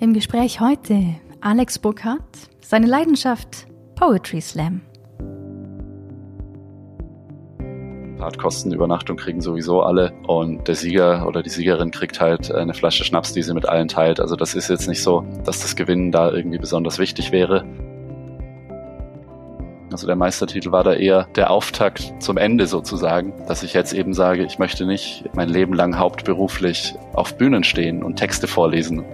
Im Gespräch heute Alex Burkhardt, seine Leidenschaft Poetry Slam. Fahrtkostenübernachtung kriegen sowieso alle und der Sieger oder die Siegerin kriegt halt eine Flasche Schnaps, die sie mit allen teilt. Also das ist jetzt nicht so, dass das Gewinnen da irgendwie besonders wichtig wäre. Also der Meistertitel war da eher der Auftakt zum Ende sozusagen, dass ich jetzt eben sage, ich möchte nicht mein Leben lang hauptberuflich auf Bühnen stehen und Texte vorlesen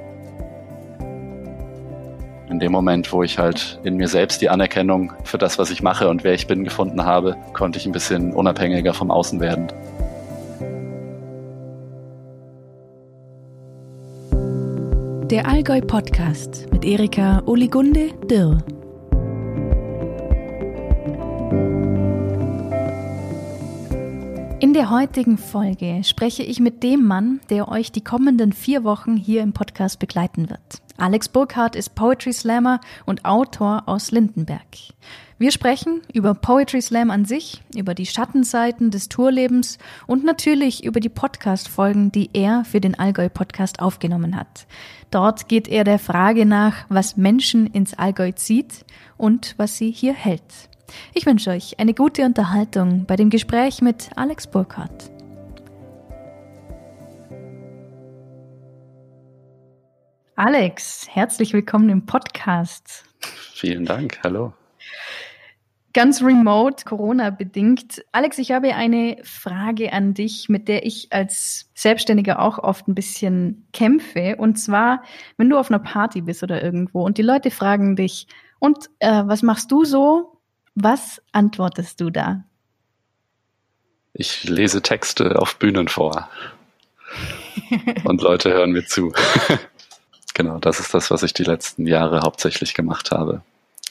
in dem Moment, wo ich halt in mir selbst die Anerkennung für das, was ich mache und wer ich bin, gefunden habe, konnte ich ein bisschen unabhängiger vom Außen werden. Der Allgäu Podcast mit Erika Oligunde Dirr. In der heutigen Folge spreche ich mit dem Mann, der euch die kommenden vier Wochen hier im Podcast begleiten wird. Alex Burkhardt ist Poetry Slammer und Autor aus Lindenberg. Wir sprechen über Poetry Slam an sich, über die Schattenseiten des Tourlebens und natürlich über die Podcast-Folgen, die er für den Allgäu Podcast aufgenommen hat. Dort geht er der Frage nach, was Menschen ins Allgäu zieht und was sie hier hält. Ich wünsche euch eine gute Unterhaltung bei dem Gespräch mit Alex Burkhardt. Alex, herzlich willkommen im Podcast. Vielen Dank, hallo. Ganz remote, Corona-bedingt. Alex, ich habe eine Frage an dich, mit der ich als Selbstständiger auch oft ein bisschen kämpfe. Und zwar, wenn du auf einer Party bist oder irgendwo und die Leute fragen dich, und äh, was machst du so? Was antwortest du da? Ich lese Texte auf Bühnen vor. und Leute hören mir zu. Genau, das ist das, was ich die letzten Jahre hauptsächlich gemacht habe.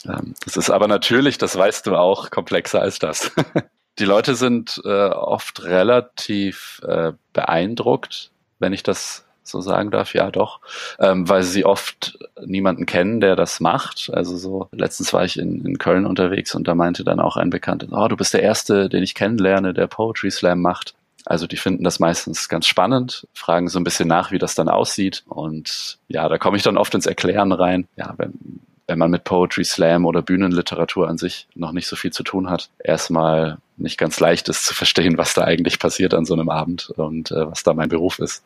Ähm, es ist aber natürlich, das weißt du auch, komplexer als das. die Leute sind äh, oft relativ äh, beeindruckt, wenn ich das so sagen darf, ja doch, ähm, weil sie oft niemanden kennen, der das macht. Also so, letztens war ich in, in Köln unterwegs und da meinte dann auch ein Bekannter, oh, du bist der Erste, den ich kennenlerne, der Poetry Slam macht. Also die finden das meistens ganz spannend, fragen so ein bisschen nach, wie das dann aussieht. Und ja, da komme ich dann oft ins Erklären rein. Ja, wenn, wenn man mit Poetry Slam oder Bühnenliteratur an sich noch nicht so viel zu tun hat, erstmal nicht ganz leicht ist zu verstehen, was da eigentlich passiert an so einem Abend und äh, was da mein Beruf ist.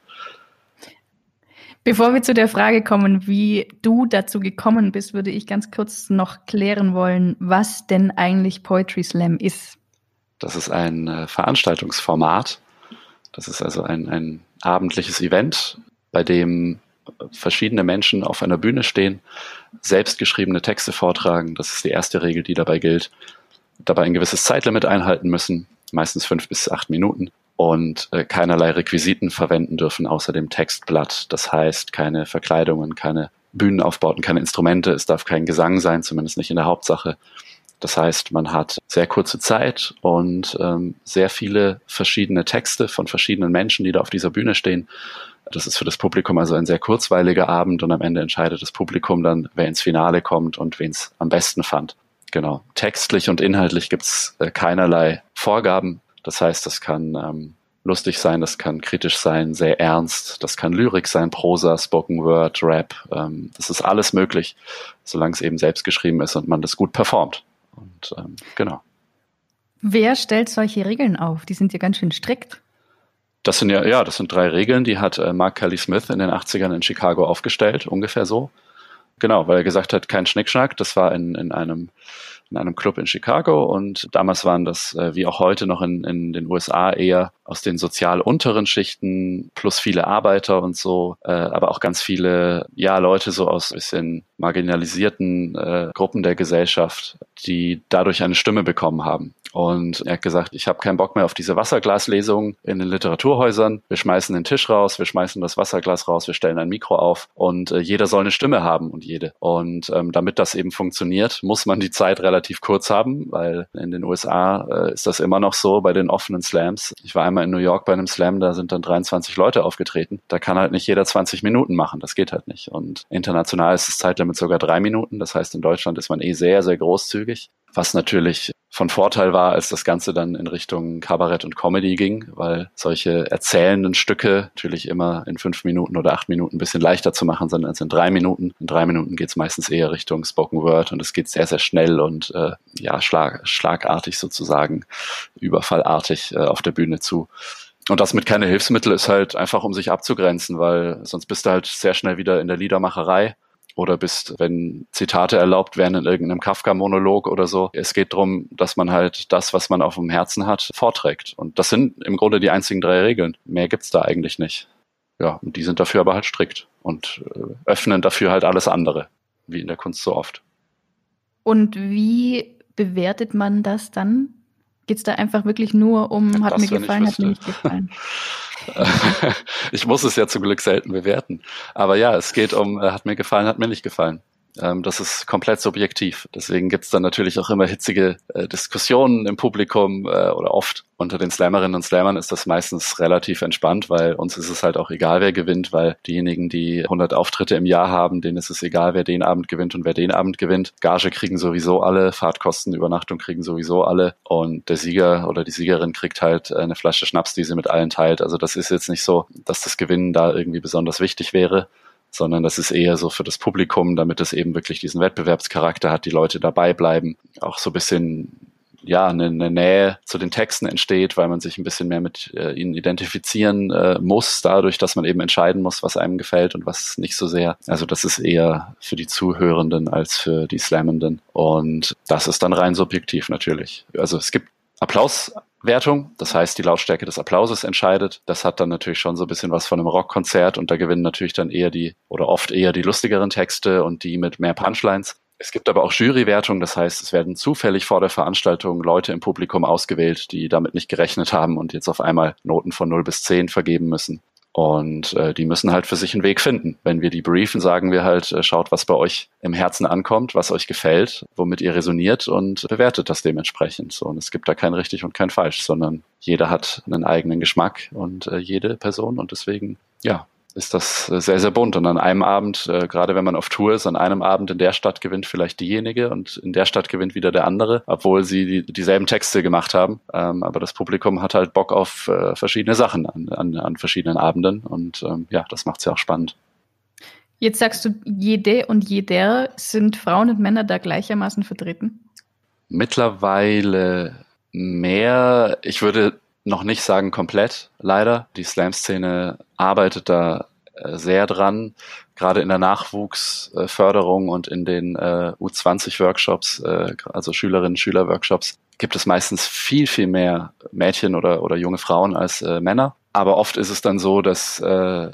Bevor wir zu der Frage kommen, wie du dazu gekommen bist, würde ich ganz kurz noch klären wollen, was denn eigentlich Poetry Slam ist. Das ist ein äh, Veranstaltungsformat, das ist also ein, ein abendliches Event, bei dem verschiedene Menschen auf einer Bühne stehen, selbstgeschriebene Texte vortragen. Das ist die erste Regel, die dabei gilt. Dabei ein gewisses Zeitlimit einhalten müssen, meistens fünf bis acht Minuten und äh, keinerlei Requisiten verwenden dürfen außer dem Textblatt. Das heißt, keine Verkleidungen, keine Bühnenaufbauten, keine Instrumente. Es darf kein Gesang sein, zumindest nicht in der Hauptsache. Das heißt, man hat sehr kurze Zeit und ähm, sehr viele verschiedene Texte von verschiedenen Menschen, die da auf dieser Bühne stehen. Das ist für das Publikum also ein sehr kurzweiliger Abend und am Ende entscheidet das Publikum dann, wer ins Finale kommt und wen es am besten fand. Genau. Textlich und inhaltlich gibt's äh, keinerlei Vorgaben. Das heißt, das kann ähm, lustig sein, das kann kritisch sein, sehr ernst, das kann Lyrik sein, Prosa, Spoken Word, Rap. Ähm, das ist alles möglich, solange es eben selbst geschrieben ist und man das gut performt. Und ähm, genau. Wer stellt solche Regeln auf? Die sind ja ganz schön strikt. Das sind ja, ja, das sind drei Regeln, die hat äh, Mark Kelly Smith in den 80ern in Chicago aufgestellt, ungefähr so. Genau, weil er gesagt hat, kein Schnickschnack. Das war in, in einem in einem Club in Chicago und damals waren das, äh, wie auch heute noch in, in den USA, eher aus den sozial unteren Schichten plus viele Arbeiter und so, äh, aber auch ganz viele, ja, Leute so aus bisschen marginalisierten äh, Gruppen der Gesellschaft, die dadurch eine Stimme bekommen haben. Und er hat gesagt, ich habe keinen Bock mehr auf diese Wasserglaslesung in den Literaturhäusern. Wir schmeißen den Tisch raus, wir schmeißen das Wasserglas raus, wir stellen ein Mikro auf und äh, jeder soll eine Stimme haben und jede. Und ähm, damit das eben funktioniert, muss man die Zeit relativ kurz haben, weil in den USA äh, ist das immer noch so bei den offenen Slams. Ich war einmal in New York bei einem Slam, da sind dann 23 Leute aufgetreten. Da kann halt nicht jeder 20 Minuten machen, das geht halt nicht. Und international ist das Zeitlimit sogar drei Minuten. Das heißt, in Deutschland ist man eh sehr, sehr großzügig, was natürlich von Vorteil war, als das Ganze dann in Richtung Kabarett und Comedy ging, weil solche erzählenden Stücke natürlich immer in fünf Minuten oder acht Minuten ein bisschen leichter zu machen sind als in drei Minuten. In drei Minuten geht es meistens eher Richtung Spoken Word und es geht sehr, sehr schnell und äh, ja, schlag, schlagartig sozusagen, überfallartig äh, auf der Bühne zu. Und das mit keine Hilfsmittel ist halt einfach, um sich abzugrenzen, weil sonst bist du halt sehr schnell wieder in der Liedermacherei oder bist, wenn Zitate erlaubt werden in irgendeinem Kafka-Monolog oder so. Es geht darum, dass man halt das, was man auf dem Herzen hat, vorträgt. Und das sind im Grunde die einzigen drei Regeln. Mehr gibt's da eigentlich nicht. Ja, und die sind dafür aber halt strikt und äh, öffnen dafür halt alles andere, wie in der Kunst so oft. Und wie bewertet man das dann? Geht es da einfach wirklich nur um, hat das, mir gefallen, hat mir nicht gefallen? ich muss es ja zum Glück selten bewerten. Aber ja, es geht um, äh, hat mir gefallen, hat mir nicht gefallen. Ähm, das ist komplett subjektiv. Deswegen gibt es dann natürlich auch immer hitzige äh, Diskussionen im Publikum äh, oder oft unter den Slammerinnen und Slammern ist das meistens relativ entspannt, weil uns ist es halt auch egal, wer gewinnt, weil diejenigen, die 100 Auftritte im Jahr haben, denen ist es egal, wer den Abend gewinnt und wer den Abend gewinnt. Gage kriegen sowieso alle, Fahrtkosten, Übernachtung kriegen sowieso alle und der Sieger oder die Siegerin kriegt halt eine Flasche Schnaps, die sie mit allen teilt. Also das ist jetzt nicht so, dass das Gewinnen da irgendwie besonders wichtig wäre sondern das ist eher so für das Publikum, damit es eben wirklich diesen Wettbewerbscharakter hat, die Leute dabei bleiben, auch so ein bisschen ja, eine, eine Nähe zu den Texten entsteht, weil man sich ein bisschen mehr mit äh, ihnen identifizieren äh, muss, dadurch, dass man eben entscheiden muss, was einem gefällt und was nicht so sehr. Also das ist eher für die Zuhörenden als für die Slammenden. Und das ist dann rein subjektiv natürlich. Also es gibt Applaus Wertung. Das heißt, die Lautstärke des Applauses entscheidet. Das hat dann natürlich schon so ein bisschen was von einem Rockkonzert und da gewinnen natürlich dann eher die oder oft eher die lustigeren Texte und die mit mehr Punchlines. Es gibt aber auch Jurywertung, das heißt, es werden zufällig vor der Veranstaltung Leute im Publikum ausgewählt, die damit nicht gerechnet haben und jetzt auf einmal Noten von 0 bis 10 vergeben müssen. Und äh, die müssen halt für sich einen Weg finden. Wenn wir die briefen, sagen wir halt, äh, schaut, was bei euch im Herzen ankommt, was euch gefällt, womit ihr resoniert und bewertet das dementsprechend. So, und es gibt da kein richtig und kein falsch, sondern jeder hat einen eigenen Geschmack und äh, jede Person. Und deswegen, ja, ist das sehr, sehr bunt. Und an einem Abend, äh, gerade wenn man auf Tour ist, an einem Abend in der Stadt gewinnt vielleicht diejenige und in der Stadt gewinnt wieder der andere, obwohl sie die, dieselben Texte gemacht haben. Ähm, aber das Publikum hat halt Bock auf äh, verschiedene Sachen an, an, an verschiedenen Abenden. Und ähm, ja, das macht es ja auch spannend. Jetzt sagst du, jede und jeder sind Frauen und Männer da gleichermaßen vertreten? Mittlerweile mehr. Ich würde noch nicht sagen komplett, leider. Die Slam-Szene arbeitet da sehr dran, gerade in der Nachwuchsförderung und in den äh, U20-Workshops, äh, also Schülerinnen, Schüler-Workshops, gibt es meistens viel, viel mehr Mädchen oder, oder junge Frauen als äh, Männer. Aber oft ist es dann so, dass äh,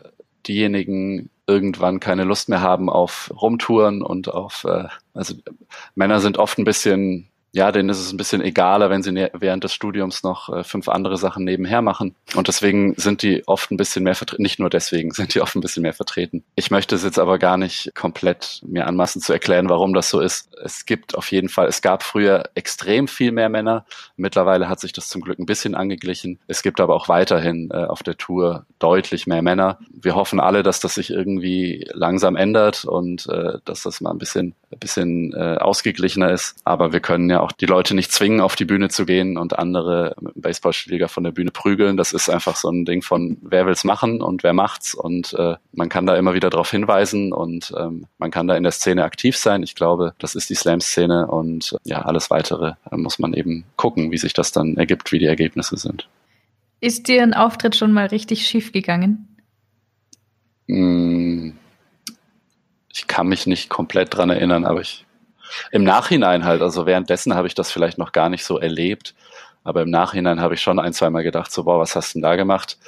diejenigen irgendwann keine Lust mehr haben auf Rumtouren und auf, äh, also Männer sind oft ein bisschen ja, denen ist es ein bisschen egaler, wenn sie während des Studiums noch äh, fünf andere Sachen nebenher machen. Und deswegen sind die oft ein bisschen mehr vertreten. Nicht nur deswegen sind die oft ein bisschen mehr vertreten. Ich möchte es jetzt aber gar nicht komplett mir anmaßen zu erklären, warum das so ist. Es gibt auf jeden Fall, es gab früher extrem viel mehr Männer. Mittlerweile hat sich das zum Glück ein bisschen angeglichen. Es gibt aber auch weiterhin äh, auf der Tour deutlich mehr Männer. Wir hoffen alle, dass das sich irgendwie langsam ändert und äh, dass das mal ein bisschen, ein bisschen äh, ausgeglichener ist. Aber wir können ja auch die Leute nicht zwingen, auf die Bühne zu gehen und andere Baseballspieler von der Bühne prügeln. Das ist einfach so ein Ding von, wer will's machen und wer macht's. Und äh, man kann da immer wieder darauf hinweisen und ähm, man kann da in der Szene aktiv sein. Ich glaube, das ist die Slam-Szene und ja, alles weitere äh, muss man eben gucken, wie sich das dann ergibt, wie die Ergebnisse sind. Ist dir ein Auftritt schon mal richtig schief gegangen? Hm, ich kann mich nicht komplett dran erinnern, aber ich im Nachhinein halt, also währenddessen habe ich das vielleicht noch gar nicht so erlebt, aber im Nachhinein habe ich schon ein, zweimal gedacht, so, boah, was hast du denn da gemacht?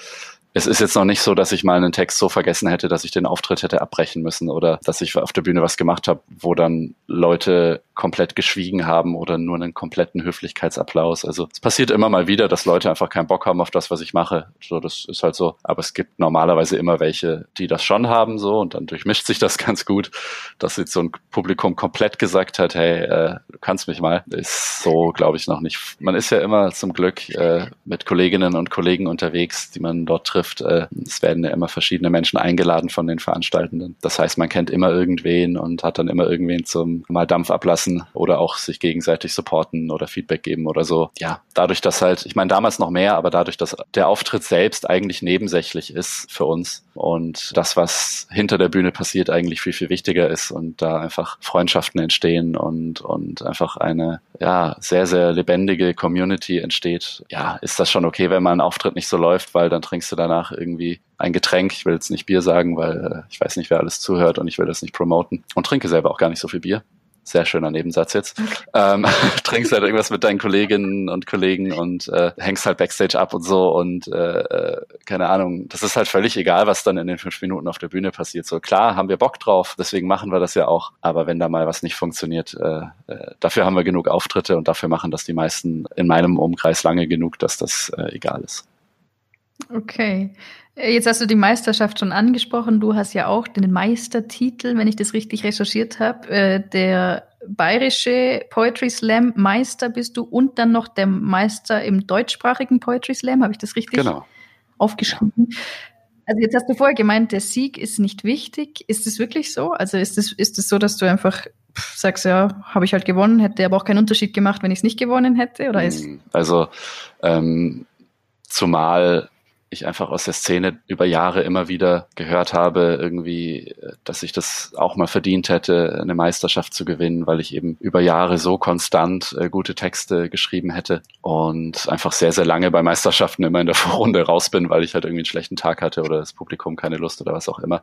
es ist jetzt noch nicht so, dass ich mal einen Text so vergessen hätte, dass ich den Auftritt hätte abbrechen müssen oder dass ich auf der Bühne was gemacht habe, wo dann Leute komplett geschwiegen haben oder nur einen kompletten Höflichkeitsapplaus. Also es passiert immer mal wieder, dass Leute einfach keinen Bock haben auf das, was ich mache. So, das ist halt so. Aber es gibt normalerweise immer welche, die das schon haben, so und dann durchmischt sich das ganz gut, dass jetzt so ein Publikum komplett gesagt hat, hey, äh, du kannst mich mal. Ist so, glaube ich, noch nicht. Man ist ja immer zum Glück äh, mit Kolleginnen und Kollegen unterwegs, die man dort trifft. Äh, es werden ja immer verschiedene Menschen eingeladen von den Veranstaltenden. Das heißt, man kennt immer irgendwen und hat dann immer irgendwen zum mal Dampf ablassen unterstützen oder auch sich gegenseitig supporten oder Feedback geben oder so. Ja, dadurch, dass halt, ich meine damals noch mehr, aber dadurch, dass der Auftritt selbst eigentlich nebensächlich ist für uns und das, was hinter der Bühne passiert, eigentlich viel, viel wichtiger ist und da einfach Freundschaften entstehen und, und einfach eine, ja, sehr, sehr lebendige Community entsteht, ja, ist das schon okay, wenn mal ein Auftritt nicht so läuft, weil dann trinkst du danach irgendwie ein Getränk. Ich will jetzt nicht Bier sagen, weil äh, ich weiß nicht, wer alles zuhört und ich will das nicht promoten und trinke selber auch gar nicht so viel Bier sehr schöner Nebensatz jetzt, ähm, trinkst halt irgendwas mit deinen Kolleginnen und Kollegen und äh, hängst halt Backstage ab und so und äh, äh, keine Ahnung, das ist halt völlig egal, was dann in den fünf Minuten auf der Bühne passiert. So klar haben wir Bock drauf, deswegen machen wir das ja auch, aber wenn da mal was nicht funktioniert, äh, äh, dafür haben wir genug Auftritte und dafür machen das die meisten in meinem Umkreis lange genug, dass das äh, egal ist. Okay. Äh, jetzt hast du die Meisterschaft schon angesprochen. Du hast ja auch den Meistertitel, wenn ich das richtig recherchiert habe. Äh, der bayerische Poetry Slam Meister bist du und dann noch der Meister im deutschsprachigen Poetry Slam. Habe ich das richtig genau. aufgeschrieben? Also jetzt hast du vorher gemeint, der Sieg ist nicht wichtig. Ist es wirklich so? Also ist es ist es so, dass du einfach sagst, ja, habe ich halt gewonnen, hätte aber auch keinen Unterschied gemacht, wenn ich es nicht gewonnen hätte? Oder ist hm, also ähm, zumal ich einfach aus der Szene über Jahre immer wieder gehört habe, irgendwie, dass ich das auch mal verdient hätte, eine Meisterschaft zu gewinnen, weil ich eben über Jahre so konstant äh, gute Texte geschrieben hätte und einfach sehr, sehr lange bei Meisterschaften immer in der Vorrunde raus bin, weil ich halt irgendwie einen schlechten Tag hatte oder das Publikum keine Lust oder was auch immer.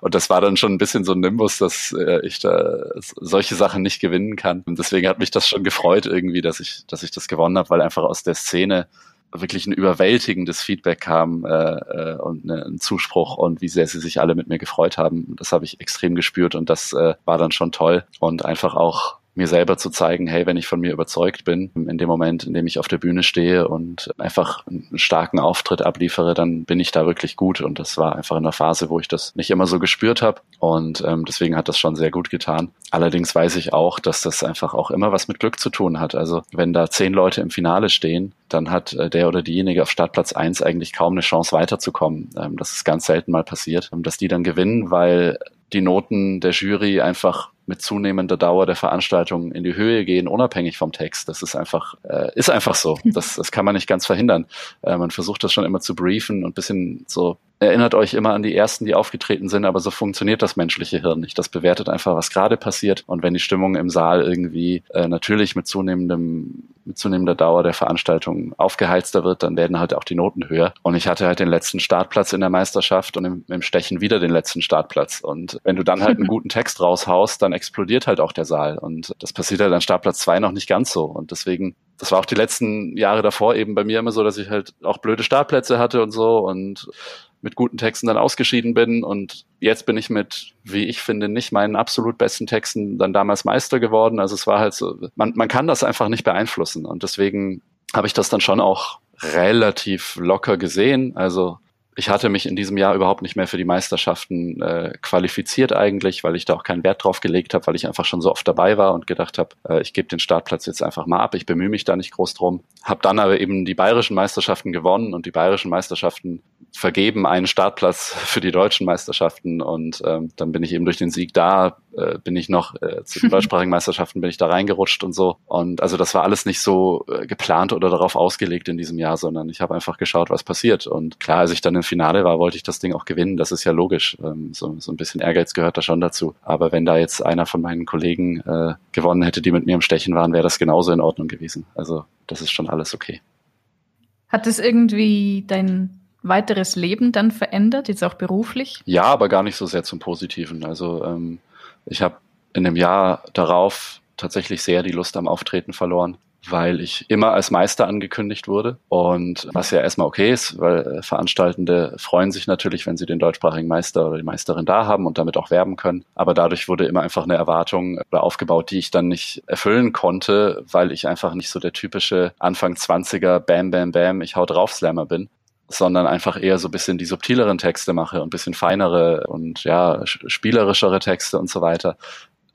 Und das war dann schon ein bisschen so ein Nimbus, dass äh, ich da solche Sachen nicht gewinnen kann. Und deswegen hat mich das schon gefreut irgendwie, dass ich, dass ich das gewonnen habe, weil einfach aus der Szene wirklich ein überwältigendes Feedback kam äh, äh, und ne, ein Zuspruch und wie sehr sie sich alle mit mir gefreut haben. Das habe ich extrem gespürt und das äh, war dann schon toll und einfach auch mir selber zu zeigen, hey, wenn ich von mir überzeugt bin, in dem Moment, in dem ich auf der Bühne stehe und einfach einen starken Auftritt abliefere, dann bin ich da wirklich gut. Und das war einfach in einer Phase, wo ich das nicht immer so gespürt habe. Und ähm, deswegen hat das schon sehr gut getan. Allerdings weiß ich auch, dass das einfach auch immer was mit Glück zu tun hat. Also wenn da zehn Leute im Finale stehen, dann hat äh, der oder diejenige auf Startplatz eins eigentlich kaum eine Chance weiterzukommen. Ähm, das ist ganz selten mal passiert, dass die dann gewinnen, weil die Noten der Jury einfach mit zunehmender Dauer der Veranstaltung in die Höhe gehen, unabhängig vom Text. Das ist einfach, äh, ist einfach so. Das, das kann man nicht ganz verhindern. Äh, man versucht das schon immer zu briefen und bisschen so erinnert euch immer an die ersten, die aufgetreten sind, aber so funktioniert das menschliche Hirn nicht. Das bewertet einfach, was gerade passiert. Und wenn die Stimmung im Saal irgendwie äh, natürlich mit zunehmendem, mit zunehmender Dauer der Veranstaltung aufgeheizter wird, dann werden halt auch die Noten höher. Und ich hatte halt den letzten Startplatz in der Meisterschaft und im, im Stechen wieder den letzten Startplatz. Und wenn du dann halt einen guten Text raushaust, dann explodiert halt auch der Saal. Und das passiert halt an Startplatz zwei noch nicht ganz so. Und deswegen das war auch die letzten Jahre davor eben bei mir immer so, dass ich halt auch blöde Startplätze hatte und so und mit guten Texten dann ausgeschieden bin. Und jetzt bin ich mit, wie ich finde, nicht meinen absolut besten Texten dann damals Meister geworden. Also es war halt so, man, man kann das einfach nicht beeinflussen. Und deswegen habe ich das dann schon auch relativ locker gesehen. Also ich hatte mich in diesem Jahr überhaupt nicht mehr für die Meisterschaften äh, qualifiziert eigentlich, weil ich da auch keinen Wert drauf gelegt habe, weil ich einfach schon so oft dabei war und gedacht habe, äh, ich gebe den Startplatz jetzt einfach mal ab, ich bemühe mich da nicht groß drum. Habe dann aber eben die bayerischen Meisterschaften gewonnen und die bayerischen Meisterschaften vergeben einen Startplatz für die deutschen Meisterschaften und ähm, dann bin ich eben durch den Sieg da, äh, bin ich noch äh, zu den deutschsprachigen Meisterschaften bin ich da reingerutscht und so. Und also das war alles nicht so äh, geplant oder darauf ausgelegt in diesem Jahr, sondern ich habe einfach geschaut, was passiert. Und klar, als ich dann im Finale war, wollte ich das Ding auch gewinnen, das ist ja logisch, ähm, so, so ein bisschen Ehrgeiz gehört da schon dazu, aber wenn da jetzt einer von meinen Kollegen äh, gewonnen hätte, die mit mir im Stechen waren, wäre das genauso in Ordnung gewesen, also das ist schon alles okay. Hat es irgendwie dein weiteres Leben dann verändert, jetzt auch beruflich? Ja, aber gar nicht so sehr zum Positiven. Also ähm, ich habe in dem Jahr darauf tatsächlich sehr die Lust am Auftreten verloren, weil ich immer als Meister angekündigt wurde. Und was ja erstmal okay ist, weil äh, Veranstaltende freuen sich natürlich, wenn sie den deutschsprachigen Meister oder die Meisterin da haben und damit auch werben können. Aber dadurch wurde immer einfach eine Erwartung aufgebaut, die ich dann nicht erfüllen konnte, weil ich einfach nicht so der typische Anfang 20er Bam, Bam, Bam, ich hau drauf Slammer bin sondern einfach eher so ein bisschen die subtileren Texte mache und bisschen feinere und ja, spielerischere Texte und so weiter.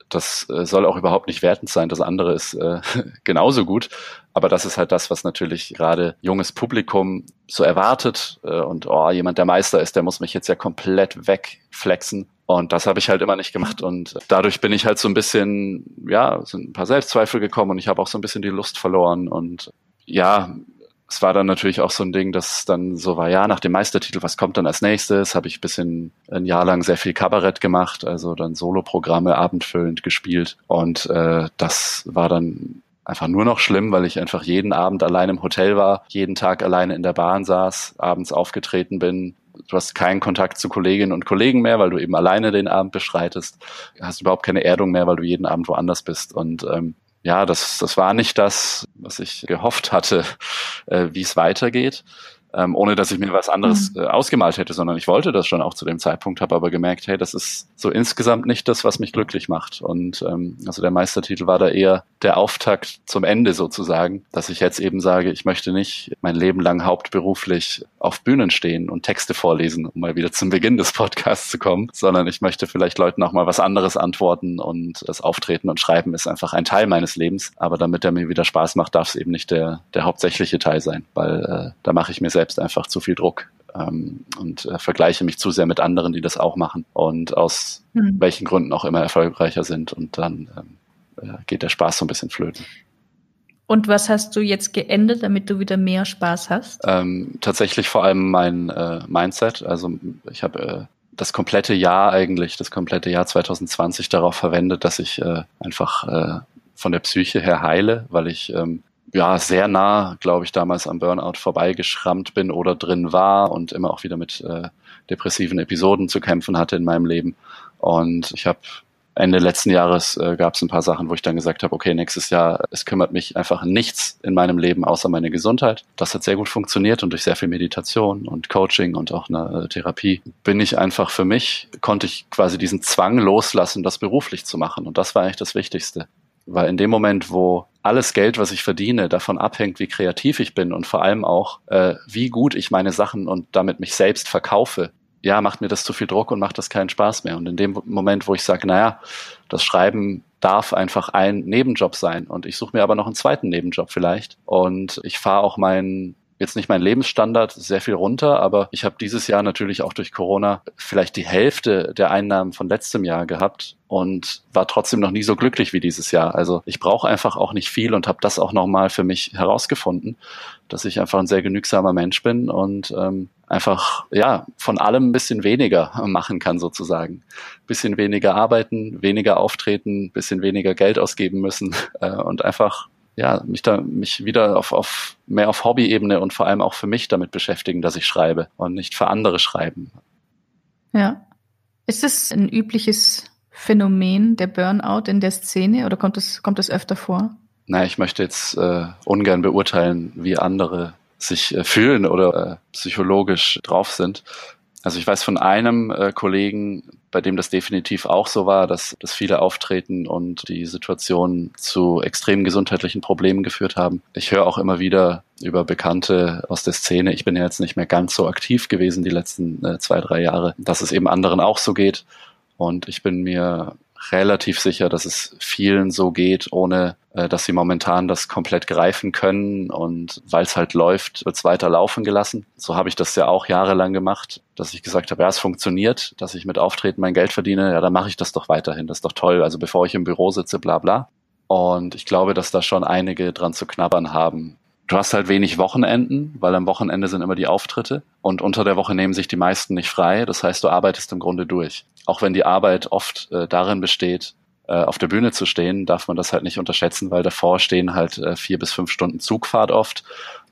Das äh, soll auch überhaupt nicht wertend sein. Das andere ist äh, genauso gut. Aber das ist halt das, was natürlich gerade junges Publikum so erwartet. Äh, und oh, jemand, der Meister ist, der muss mich jetzt ja komplett wegflexen. Und das habe ich halt immer nicht gemacht. Und dadurch bin ich halt so ein bisschen, ja, sind ein paar Selbstzweifel gekommen und ich habe auch so ein bisschen die Lust verloren. Und ja, es war dann natürlich auch so ein Ding, dass dann so war, ja, nach dem Meistertitel, was kommt dann als nächstes? Habe ich bisschen ein Jahr lang sehr viel Kabarett gemacht, also dann Soloprogramme abendfüllend gespielt. Und äh, das war dann einfach nur noch schlimm, weil ich einfach jeden Abend allein im Hotel war, jeden Tag alleine in der Bahn saß, abends aufgetreten bin. Du hast keinen Kontakt zu Kolleginnen und Kollegen mehr, weil du eben alleine den Abend beschreitest. Du hast überhaupt keine Erdung mehr, weil du jeden Abend woanders bist. Und ähm, ja, das, das war nicht das, was ich gehofft hatte, äh, wie es weitergeht ähm, ohne dass ich mir was anderes mhm. äh, ausgemalt hätte, sondern ich wollte das schon auch zu dem Zeitpunkt, habe aber gemerkt, hey, das ist so insgesamt nicht das, was mich glücklich macht. Und ähm, also der Meistertitel war da eher der Auftakt zum Ende sozusagen, dass ich jetzt eben sage, ich möchte nicht mein Leben lang hauptberuflich auf Bühnen stehen und Texte vorlesen, um mal wieder zum Beginn des Podcasts zu kommen, sondern ich möchte vielleicht Leuten auch mal was anderes antworten und das Auftreten und Schreiben ist einfach ein Teil meines Lebens. Aber damit er mir wieder Spaß macht, darf es eben nicht der, der hauptsächliche Teil sein, weil äh, da mache ich mir selbst einfach zu viel Druck ähm, und äh, vergleiche mich zu sehr mit anderen, die das auch machen und aus mhm. welchen Gründen auch immer erfolgreicher sind und dann ähm, äh, geht der Spaß so ein bisschen flöten. Und was hast du jetzt geändert, damit du wieder mehr Spaß hast? Ähm, tatsächlich vor allem mein äh, Mindset. Also ich habe äh, das komplette Jahr eigentlich, das komplette Jahr 2020 darauf verwendet, dass ich äh, einfach äh, von der Psyche her heile, weil ich ähm, ja, sehr nah, glaube ich, damals am Burnout vorbeigeschrammt bin oder drin war und immer auch wieder mit äh, depressiven Episoden zu kämpfen hatte in meinem Leben. Und ich habe Ende letzten Jahres äh, gab es ein paar Sachen, wo ich dann gesagt habe, okay, nächstes Jahr, es kümmert mich einfach nichts in meinem Leben außer meine Gesundheit. Das hat sehr gut funktioniert und durch sehr viel Meditation und Coaching und auch eine äh, Therapie bin ich einfach für mich, konnte ich quasi diesen Zwang loslassen, das beruflich zu machen. Und das war eigentlich das Wichtigste. Weil in dem Moment, wo alles Geld, was ich verdiene, davon abhängt, wie kreativ ich bin und vor allem auch, äh, wie gut ich meine Sachen und damit mich selbst verkaufe, ja, macht mir das zu viel Druck und macht das keinen Spaß mehr. Und in dem Moment, wo ich sage, naja, das Schreiben darf einfach ein Nebenjob sein und ich suche mir aber noch einen zweiten Nebenjob vielleicht und ich fahre auch meinen jetzt nicht mein Lebensstandard sehr viel runter, aber ich habe dieses Jahr natürlich auch durch Corona vielleicht die Hälfte der Einnahmen von letztem Jahr gehabt und war trotzdem noch nie so glücklich wie dieses Jahr. Also ich brauche einfach auch nicht viel und habe das auch nochmal für mich herausgefunden, dass ich einfach ein sehr genügsamer Mensch bin und ähm, einfach ja von allem ein bisschen weniger machen kann sozusagen. Bisschen weniger arbeiten, weniger auftreten, bisschen weniger Geld ausgeben müssen äh, und einfach ja, mich da, mich wieder auf, auf, mehr auf Hobby-Ebene und vor allem auch für mich damit beschäftigen, dass ich schreibe und nicht für andere schreiben. Ja. Ist es ein übliches Phänomen der Burnout in der Szene oder kommt es, kommt es öfter vor? Naja, ich möchte jetzt äh, ungern beurteilen, wie andere sich äh, fühlen oder äh, psychologisch drauf sind. Also ich weiß von einem äh, Kollegen, bei dem das definitiv auch so war, dass, dass viele auftreten und die Situation zu extremen gesundheitlichen Problemen geführt haben. Ich höre auch immer wieder über Bekannte aus der Szene, ich bin ja jetzt nicht mehr ganz so aktiv gewesen die letzten äh, zwei, drei Jahre, dass es eben anderen auch so geht. Und ich bin mir relativ sicher, dass es vielen so geht, ohne äh, dass sie momentan das komplett greifen können. Und weil es halt läuft, wird es weiter laufen gelassen. So habe ich das ja auch jahrelang gemacht, dass ich gesagt habe, ja, es funktioniert, dass ich mit Auftreten mein Geld verdiene, ja, dann mache ich das doch weiterhin. Das ist doch toll. Also bevor ich im Büro sitze, bla bla. Und ich glaube, dass da schon einige dran zu knabbern haben. Du hast halt wenig Wochenenden, weil am Wochenende sind immer die Auftritte und unter der Woche nehmen sich die meisten nicht frei. Das heißt, du arbeitest im Grunde durch. Auch wenn die Arbeit oft äh, darin besteht, äh, auf der Bühne zu stehen, darf man das halt nicht unterschätzen, weil davor stehen halt äh, vier bis fünf Stunden Zugfahrt oft.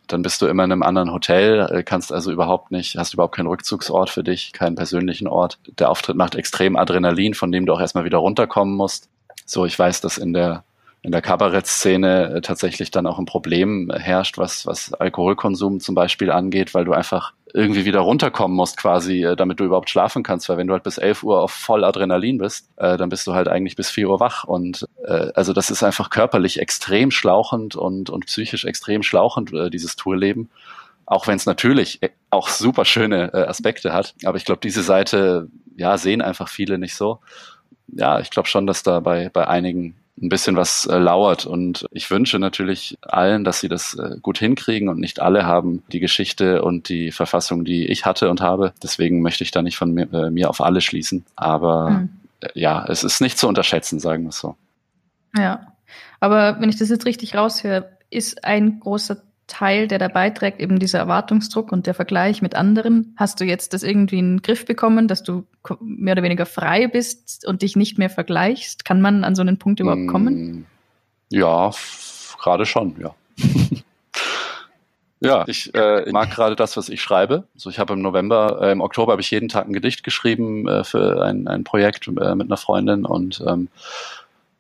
Dann bist du immer in einem anderen Hotel, äh, kannst also überhaupt nicht, hast überhaupt keinen Rückzugsort für dich, keinen persönlichen Ort. Der Auftritt macht extrem Adrenalin, von dem du auch erstmal wieder runterkommen musst. So, ich weiß, dass in der in der Kabarettszene äh, tatsächlich dann auch ein Problem herrscht, was, was Alkoholkonsum zum Beispiel angeht, weil du einfach irgendwie wieder runterkommen musst quasi, äh, damit du überhaupt schlafen kannst, weil wenn du halt bis 11 Uhr auf voll Adrenalin bist, äh, dann bist du halt eigentlich bis 4 Uhr wach und äh, also das ist einfach körperlich extrem schlauchend und, und psychisch extrem schlauchend, äh, dieses Tourleben. Auch wenn es natürlich äh, auch super schöne äh, Aspekte hat. Aber ich glaube, diese Seite, ja, sehen einfach viele nicht so. Ja, ich glaube schon, dass da bei, bei einigen ein bisschen was äh, lauert. Und ich wünsche natürlich allen, dass sie das äh, gut hinkriegen und nicht alle haben die Geschichte und die Verfassung, die ich hatte und habe. Deswegen möchte ich da nicht von mir, äh, mir auf alle schließen. Aber mhm. ja, es ist nicht zu unterschätzen, sagen wir es so. Ja, aber wenn ich das jetzt richtig raushöre, ist ein großer Teil, der da beiträgt, eben dieser Erwartungsdruck und der Vergleich mit anderen. Hast du jetzt das irgendwie in den Griff bekommen, dass du mehr oder weniger frei bist und dich nicht mehr vergleichst? Kann man an so einen Punkt überhaupt kommen? Mm, ja, gerade schon, ja. ja, ich äh, mag gerade das, was ich schreibe. Also ich habe im November, äh, im Oktober habe ich jeden Tag ein Gedicht geschrieben äh, für ein, ein Projekt äh, mit einer Freundin und ähm,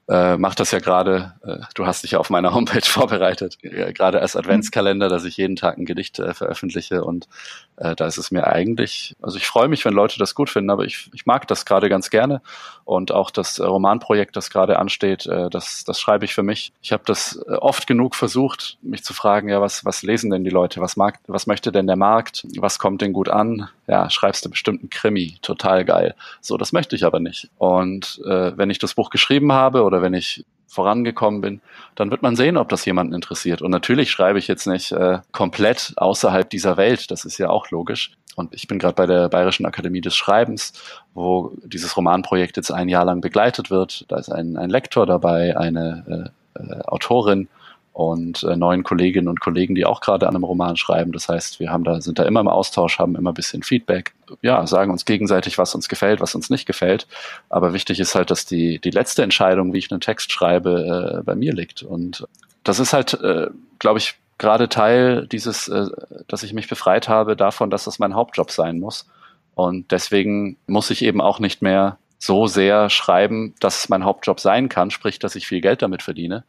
äh, mache das ja gerade, äh, du hast dich ja auf meiner Homepage vorbereitet, äh, gerade als Adventskalender, dass ich jeden Tag ein Gedicht äh, veröffentliche und äh, da ist es mir eigentlich, also ich freue mich, wenn Leute das gut finden, aber ich, ich mag das gerade ganz gerne und auch das äh, Romanprojekt, das gerade ansteht, äh, das, das schreibe ich für mich. Ich habe das äh, oft genug versucht, mich zu fragen, ja, was, was lesen denn die Leute, was mag, was möchte denn der Markt, was kommt denn gut an? Ja, schreibst du bestimmt einen Krimi, total geil. So, das möchte ich aber nicht. Und äh, wenn ich das Buch geschrieben habe oder wenn ich vorangekommen bin, dann wird man sehen, ob das jemanden interessiert. Und natürlich schreibe ich jetzt nicht äh, komplett außerhalb dieser Welt, das ist ja auch logisch. Und ich bin gerade bei der Bayerischen Akademie des Schreibens, wo dieses Romanprojekt jetzt ein Jahr lang begleitet wird. Da ist ein, ein Lektor dabei, eine äh, äh, Autorin und äh, neuen Kolleginnen und Kollegen, die auch gerade an einem Roman schreiben. Das heißt, wir haben da, sind da immer im Austausch, haben immer ein bisschen Feedback, ja, sagen uns gegenseitig, was uns gefällt, was uns nicht gefällt. Aber wichtig ist halt, dass die, die letzte Entscheidung, wie ich einen Text schreibe, äh, bei mir liegt. Und das ist halt, äh, glaube ich, gerade Teil dieses, äh, dass ich mich befreit habe davon, dass das mein Hauptjob sein muss. Und deswegen muss ich eben auch nicht mehr so sehr schreiben, dass es mein Hauptjob sein kann, sprich, dass ich viel Geld damit verdiene,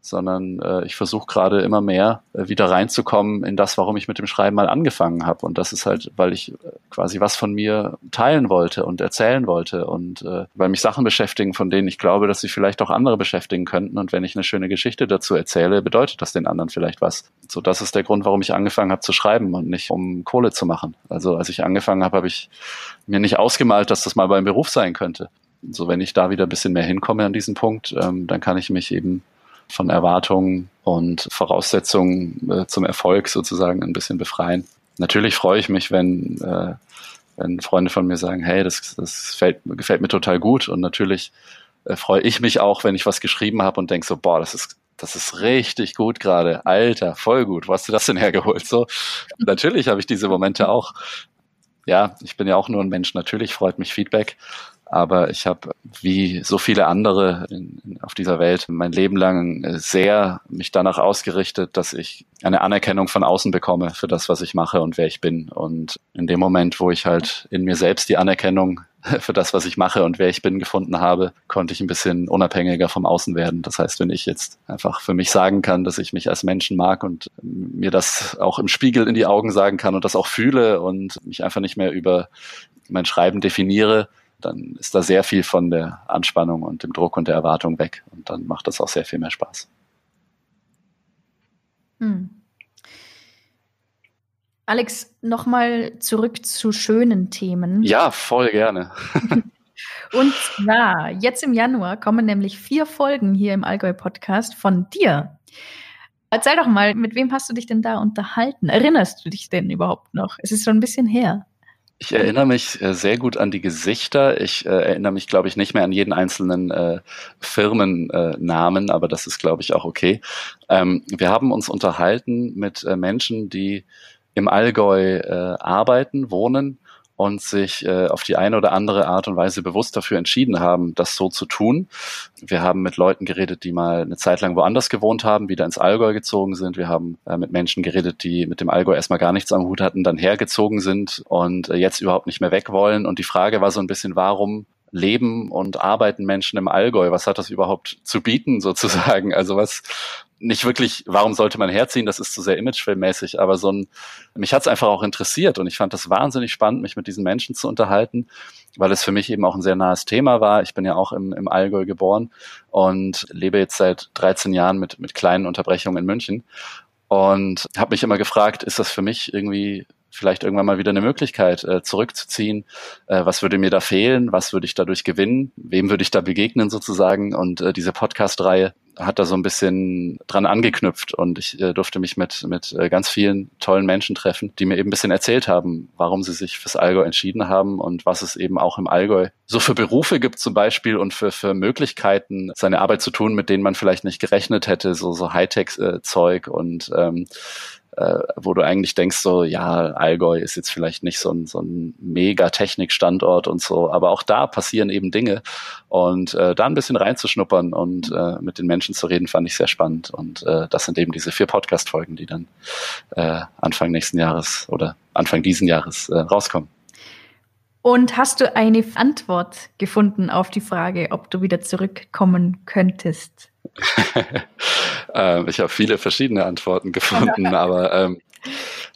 sondern äh, ich versuche gerade immer mehr äh, wieder reinzukommen in das, warum ich mit dem Schreiben mal angefangen habe. Und das ist halt, weil ich äh, quasi was von mir teilen wollte und erzählen wollte und äh, weil mich Sachen beschäftigen, von denen ich glaube, dass sie vielleicht auch andere beschäftigen könnten. Und wenn ich eine schöne Geschichte dazu erzähle, bedeutet das den anderen vielleicht was. So, das ist der Grund, warum ich angefangen habe zu schreiben und nicht um Kohle zu machen. Also als ich angefangen habe, habe ich mir nicht ausgemalt, dass das mal beim Beruf sein könnte. So, wenn ich da wieder ein bisschen mehr hinkomme an diesen Punkt, ähm, dann kann ich mich eben von Erwartungen und Voraussetzungen äh, zum Erfolg sozusagen ein bisschen befreien. Natürlich freue ich mich, wenn, äh, wenn Freunde von mir sagen, hey, das, das fällt, gefällt mir total gut. Und natürlich äh, freue ich mich auch, wenn ich was geschrieben habe und denke so, boah, das ist das ist richtig gut gerade. Alter, voll gut. Wo hast du das denn hergeholt? So, natürlich habe ich diese Momente auch. Ja, ich bin ja auch nur ein Mensch. Natürlich freut mich Feedback. Aber ich habe, wie so viele andere in, in, auf dieser Welt, mein Leben lang sehr mich danach ausgerichtet, dass ich eine Anerkennung von außen bekomme für das, was ich mache und wer ich bin. Und in dem Moment, wo ich halt in mir selbst die Anerkennung für das, was ich mache und wer ich bin, gefunden habe, konnte ich ein bisschen unabhängiger vom Außen werden. Das heißt, wenn ich jetzt einfach für mich sagen kann, dass ich mich als Menschen mag und mir das auch im Spiegel in die Augen sagen kann und das auch fühle und mich einfach nicht mehr über mein Schreiben definiere, dann ist da sehr viel von der Anspannung und dem Druck und der Erwartung weg. Und dann macht das auch sehr viel mehr Spaß. Hm. Alex, nochmal zurück zu schönen Themen. Ja, voll gerne. und zwar, jetzt im Januar kommen nämlich vier Folgen hier im Allgäu-Podcast von dir. Erzähl doch mal, mit wem hast du dich denn da unterhalten? Erinnerst du dich denn überhaupt noch? Es ist schon ein bisschen her. Ich erinnere mich äh, sehr gut an die Gesichter. Ich äh, erinnere mich, glaube ich, nicht mehr an jeden einzelnen äh, Firmennamen, äh, aber das ist, glaube ich, auch okay. Ähm, wir haben uns unterhalten mit äh, Menschen, die im Allgäu arbeiten, wohnen und sich äh, auf die eine oder andere Art und Weise bewusst dafür entschieden haben, das so zu tun. Wir haben mit Leuten geredet, die mal eine Zeit lang woanders gewohnt haben, wieder ins Allgäu gezogen sind. Wir haben äh, mit Menschen geredet, die mit dem Allgäu erstmal gar nichts am Hut hatten, dann hergezogen sind und äh, jetzt überhaupt nicht mehr weg wollen. Und die Frage war so ein bisschen, warum leben und arbeiten Menschen im Allgäu? Was hat das überhaupt zu bieten sozusagen? Also was, nicht wirklich, warum sollte man herziehen, das ist zu sehr imagefilmmäßig, aber so ein, mich hat es einfach auch interessiert und ich fand das wahnsinnig spannend, mich mit diesen Menschen zu unterhalten, weil es für mich eben auch ein sehr nahes Thema war. Ich bin ja auch im, im Allgäu geboren und lebe jetzt seit 13 Jahren mit, mit kleinen Unterbrechungen in München und habe mich immer gefragt, ist das für mich irgendwie vielleicht irgendwann mal wieder eine Möglichkeit, äh, zurückzuziehen. Äh, was würde mir da fehlen? Was würde ich dadurch gewinnen? Wem würde ich da begegnen sozusagen? Und äh, diese Podcast-Reihe hat da so ein bisschen dran angeknüpft und ich äh, durfte mich mit, mit äh, ganz vielen tollen Menschen treffen, die mir eben ein bisschen erzählt haben, warum sie sich fürs Allgäu entschieden haben und was es eben auch im Allgäu so für Berufe gibt zum Beispiel und für, für Möglichkeiten, seine Arbeit zu tun, mit denen man vielleicht nicht gerechnet hätte, so, so Hightech-Zeug und ähm, äh, wo du eigentlich denkst, so, ja, Allgäu ist jetzt vielleicht nicht so ein, so ein mega Technikstandort und so, aber auch da passieren eben Dinge. Und äh, da ein bisschen reinzuschnuppern und äh, mit den Menschen zu reden, fand ich sehr spannend. Und äh, das sind eben diese vier Podcast-Folgen, die dann äh, Anfang nächsten Jahres oder Anfang diesen Jahres äh, rauskommen. Und hast du eine Antwort gefunden auf die Frage, ob du wieder zurückkommen könntest? ähm, ich habe viele verschiedene Antworten gefunden, aber ähm,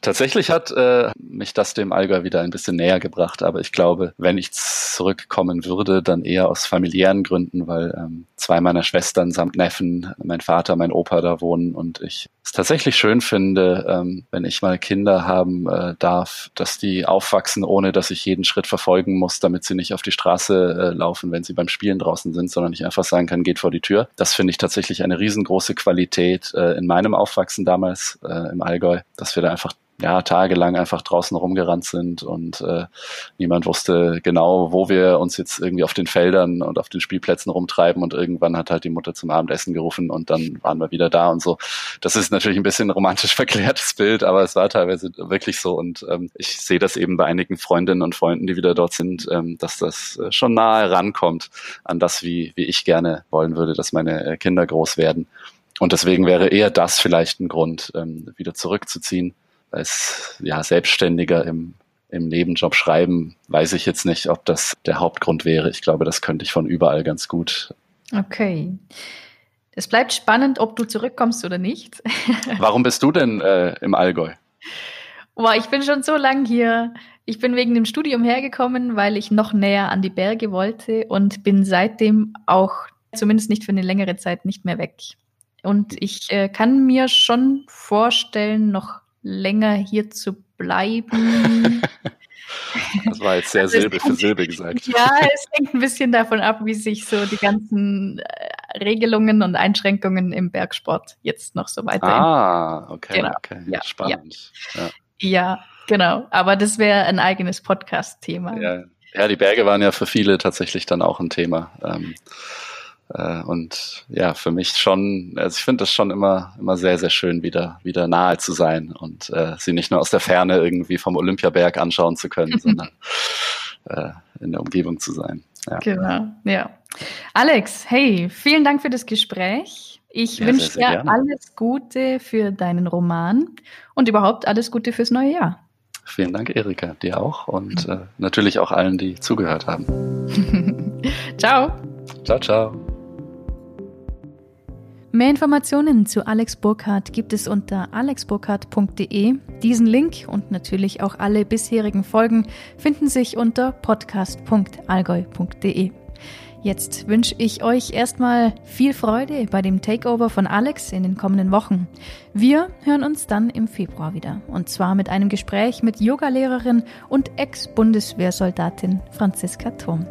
Tatsächlich hat äh, mich das dem Allgäu wieder ein bisschen näher gebracht, aber ich glaube, wenn ich zurückkommen würde, dann eher aus familiären Gründen, weil ähm, zwei meiner Schwestern samt Neffen, mein Vater, mein Opa da wohnen und ich es tatsächlich schön finde, ähm, wenn ich mal Kinder haben äh, darf, dass die aufwachsen, ohne dass ich jeden Schritt verfolgen muss, damit sie nicht auf die Straße äh, laufen, wenn sie beim Spielen draußen sind, sondern ich einfach sagen kann, geht vor die Tür. Das finde ich tatsächlich eine riesengroße Qualität äh, in meinem Aufwachsen damals äh, im Allgäu, dass wir da einfach ja, tagelang einfach draußen rumgerannt sind und äh, niemand wusste genau, wo wir uns jetzt irgendwie auf den Feldern und auf den Spielplätzen rumtreiben und irgendwann hat halt die Mutter zum Abendessen gerufen und dann waren wir wieder da und so. Das ist natürlich ein bisschen romantisch verklärtes Bild, aber es war teilweise wirklich so und ähm, ich sehe das eben bei einigen Freundinnen und Freunden, die wieder dort sind, ähm, dass das äh, schon nahe rankommt an das, wie, wie ich gerne wollen würde, dass meine äh, Kinder groß werden. Und deswegen wäre eher das vielleicht ein Grund, ähm, wieder zurückzuziehen als ja, Selbstständiger im, im Nebenjob schreiben, weiß ich jetzt nicht, ob das der Hauptgrund wäre. Ich glaube, das könnte ich von überall ganz gut. Okay. Es bleibt spannend, ob du zurückkommst oder nicht. Warum bist du denn äh, im Allgäu? Boah, ich bin schon so lang hier. Ich bin wegen dem Studium hergekommen, weil ich noch näher an die Berge wollte und bin seitdem auch, zumindest nicht für eine längere Zeit, nicht mehr weg. Und ich äh, kann mir schon vorstellen, noch länger hier zu bleiben. Das war jetzt sehr also Silbe für Silbe gesagt. Ja, es hängt ein bisschen davon ab, wie sich so die ganzen äh, Regelungen und Einschränkungen im Bergsport jetzt noch so weiter. Ah, okay, genau. okay. Ja, spannend. Ja. Ja. ja, genau. Aber das wäre ein eigenes Podcast-Thema. Ja. die Berge waren ja für viele tatsächlich dann auch ein Thema. Ähm, äh, und ja, für mich schon, also ich finde das schon immer, immer sehr, sehr schön, wieder, wieder nahe zu sein und äh, sie nicht nur aus der Ferne irgendwie vom Olympiaberg anschauen zu können, sondern äh, in der Umgebung zu sein. Ja. Genau, ja. Alex, hey, vielen Dank für das Gespräch. Ich ja, wünsche dir gerne. alles Gute für deinen Roman und überhaupt alles Gute fürs neue Jahr. Vielen Dank, Erika, dir auch und äh, natürlich auch allen, die zugehört haben. ciao. Ciao, ciao. Mehr Informationen zu Alex Burkhardt gibt es unter alexburkhardt.de. Diesen Link und natürlich auch alle bisherigen Folgen finden sich unter podcast.allgäu.de. Jetzt wünsche ich euch erstmal viel Freude bei dem Takeover von Alex in den kommenden Wochen. Wir hören uns dann im Februar wieder und zwar mit einem Gespräch mit Yogalehrerin und Ex-Bundeswehrsoldatin Franziska Thurm.